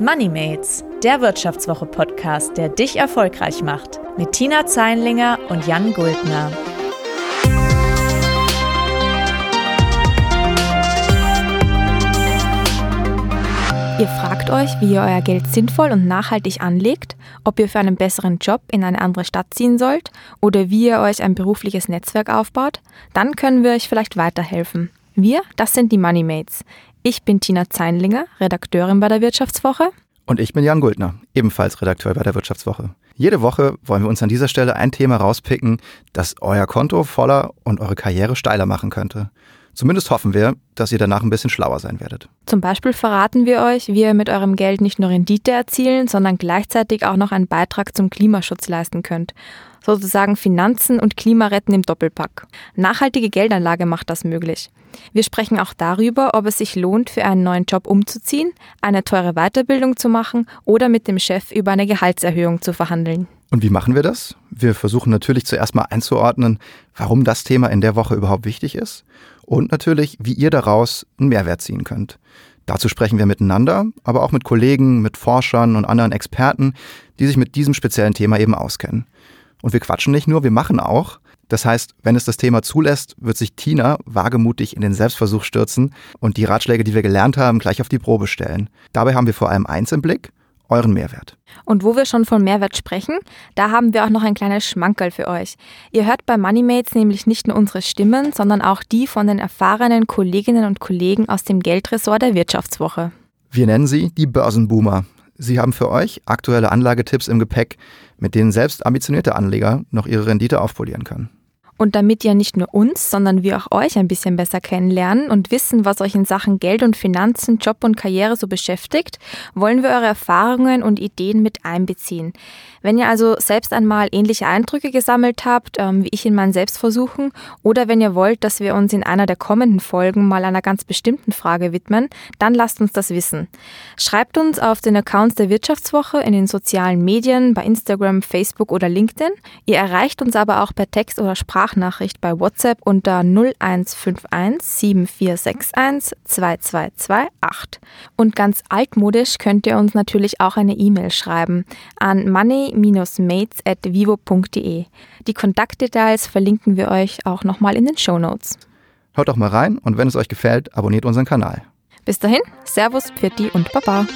MoneyMates, der Wirtschaftswoche-Podcast, der dich erfolgreich macht. Mit Tina Zeinlinger und Jan Guldner. Ihr fragt euch, wie ihr euer Geld sinnvoll und nachhaltig anlegt, ob ihr für einen besseren Job in eine andere Stadt ziehen sollt oder wie ihr euch ein berufliches Netzwerk aufbaut? Dann können wir euch vielleicht weiterhelfen. Wir, das sind die Moneymates. Ich bin Tina Zeinlinger, Redakteurin bei der Wirtschaftswoche. Und ich bin Jan Guldner, ebenfalls Redakteur bei der Wirtschaftswoche. Jede Woche wollen wir uns an dieser Stelle ein Thema rauspicken, das euer Konto voller und eure Karriere steiler machen könnte. Zumindest hoffen wir, dass ihr danach ein bisschen schlauer sein werdet. Zum Beispiel verraten wir euch, wie ihr mit eurem Geld nicht nur Rendite erzielen, sondern gleichzeitig auch noch einen Beitrag zum Klimaschutz leisten könnt. Sozusagen Finanzen und Klima retten im Doppelpack. Nachhaltige Geldanlage macht das möglich. Wir sprechen auch darüber, ob es sich lohnt, für einen neuen Job umzuziehen, eine teure Weiterbildung zu machen oder mit dem Chef über eine Gehaltserhöhung zu verhandeln. Und wie machen wir das? Wir versuchen natürlich zuerst mal einzuordnen, warum das Thema in der Woche überhaupt wichtig ist und natürlich, wie ihr daraus einen Mehrwert ziehen könnt. Dazu sprechen wir miteinander, aber auch mit Kollegen, mit Forschern und anderen Experten, die sich mit diesem speziellen Thema eben auskennen. Und wir quatschen nicht nur, wir machen auch. Das heißt, wenn es das Thema zulässt, wird sich Tina wagemutig in den Selbstversuch stürzen und die Ratschläge, die wir gelernt haben, gleich auf die Probe stellen. Dabei haben wir vor allem eins im Blick, euren Mehrwert. Und wo wir schon von Mehrwert sprechen, da haben wir auch noch ein kleines Schmankerl für euch. Ihr hört bei Moneymates nämlich nicht nur unsere Stimmen, sondern auch die von den erfahrenen Kolleginnen und Kollegen aus dem Geldressort der Wirtschaftswoche. Wir nennen sie die Börsenboomer. Sie haben für euch aktuelle Anlagetipps im Gepäck, mit denen selbst ambitionierte Anleger noch ihre Rendite aufpolieren können. Und damit ihr nicht nur uns, sondern wir auch euch ein bisschen besser kennenlernen und wissen, was euch in Sachen Geld und Finanzen, Job und Karriere so beschäftigt, wollen wir eure Erfahrungen und Ideen mit einbeziehen. Wenn ihr also selbst einmal ähnliche Eindrücke gesammelt habt, ähm, wie ich in meinen Selbstversuchen, oder wenn ihr wollt, dass wir uns in einer der kommenden Folgen mal einer ganz bestimmten Frage widmen, dann lasst uns das wissen. Schreibt uns auf den Accounts der Wirtschaftswoche in den sozialen Medien, bei Instagram, Facebook oder LinkedIn. Ihr erreicht uns aber auch per Text oder Sprachnachricht bei WhatsApp unter 0151 7461 2228. Und ganz altmodisch könnt ihr uns natürlich auch eine E-Mail schreiben an money mates.vivo.de. Die Kontaktdetails verlinken wir euch auch nochmal in den Show Notes. Hört doch mal rein und wenn es euch gefällt, abonniert unseren Kanal. Bis dahin, Servus, Pfitti und Baba.